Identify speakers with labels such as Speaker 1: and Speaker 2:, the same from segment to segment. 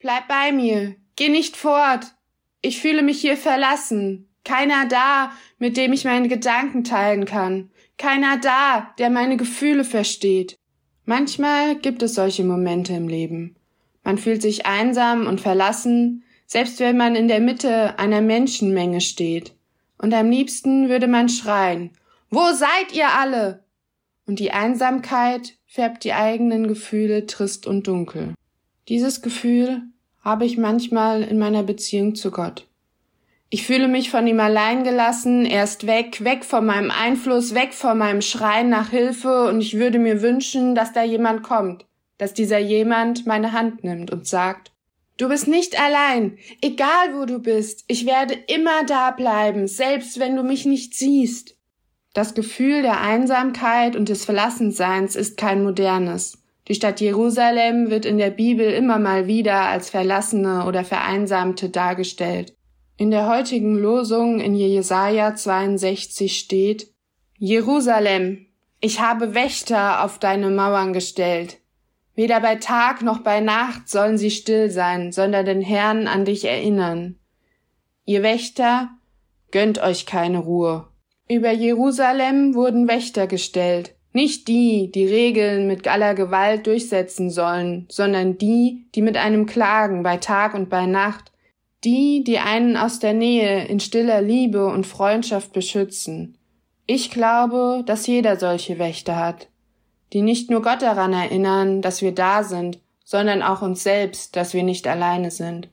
Speaker 1: Bleib bei mir, geh nicht fort. Ich fühle mich hier verlassen. Keiner da, mit dem ich meine Gedanken teilen kann. Keiner da, der meine Gefühle versteht. Manchmal gibt es solche Momente im Leben. Man fühlt sich einsam und verlassen, selbst wenn man in der Mitte einer Menschenmenge steht. Und am liebsten würde man schreien, Wo seid ihr alle? Und die Einsamkeit färbt die eigenen Gefühle trist und dunkel. Dieses Gefühl habe ich manchmal in meiner Beziehung zu Gott. Ich fühle mich von ihm allein gelassen, er ist weg, weg von meinem Einfluss, weg von meinem Schreien nach Hilfe und ich würde mir wünschen, dass da jemand kommt, dass dieser jemand meine Hand nimmt und sagt, Du bist nicht allein, egal wo du bist, ich werde immer da bleiben, selbst wenn du mich nicht siehst. Das Gefühl der Einsamkeit und des Verlassenseins ist kein modernes. Die Stadt Jerusalem wird in der Bibel immer mal wieder als verlassene oder vereinsamte dargestellt. In der heutigen Losung in Jesaja 62 steht, Jerusalem, ich habe Wächter auf deine Mauern gestellt. Weder bei Tag noch bei Nacht sollen sie still sein, sondern den Herrn an dich erinnern. Ihr Wächter, gönnt euch keine Ruhe. Über Jerusalem wurden Wächter gestellt, nicht die, die Regeln mit aller Gewalt durchsetzen sollen, sondern die, die mit einem klagen bei Tag und bei Nacht, die, die einen aus der Nähe in stiller Liebe und Freundschaft beschützen. Ich glaube, dass jeder solche Wächter hat, die nicht nur Gott daran erinnern, dass wir da sind, sondern auch uns selbst, dass wir nicht alleine sind.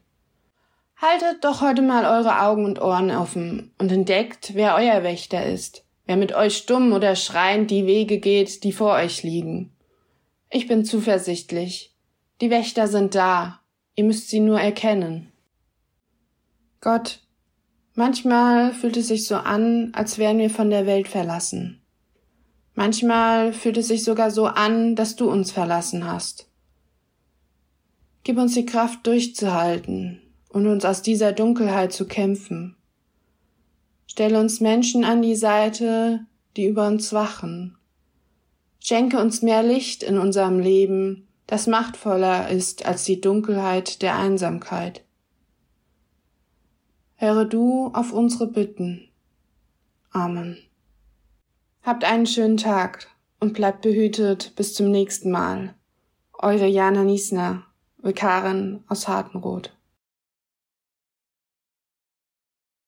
Speaker 1: Haltet doch heute mal eure Augen und Ohren offen und entdeckt, wer euer Wächter ist, wer mit euch stumm oder schreiend die Wege geht, die vor euch liegen. Ich bin zuversichtlich. Die Wächter sind da. Ihr müsst sie nur erkennen. Gott, manchmal fühlt es sich so an, als wären wir von der Welt verlassen. Manchmal fühlt es sich sogar so an, dass du uns verlassen hast. Gib uns die Kraft durchzuhalten und uns aus dieser Dunkelheit zu kämpfen. Stelle uns Menschen an die Seite, die über uns wachen. Schenke uns mehr Licht in unserem Leben, das machtvoller ist als die Dunkelheit der Einsamkeit. Höre du auf unsere Bitten. Amen. Habt einen schönen Tag und bleibt behütet bis zum nächsten Mal. Eure Jana Niesner, Vikarin aus Hartenroth.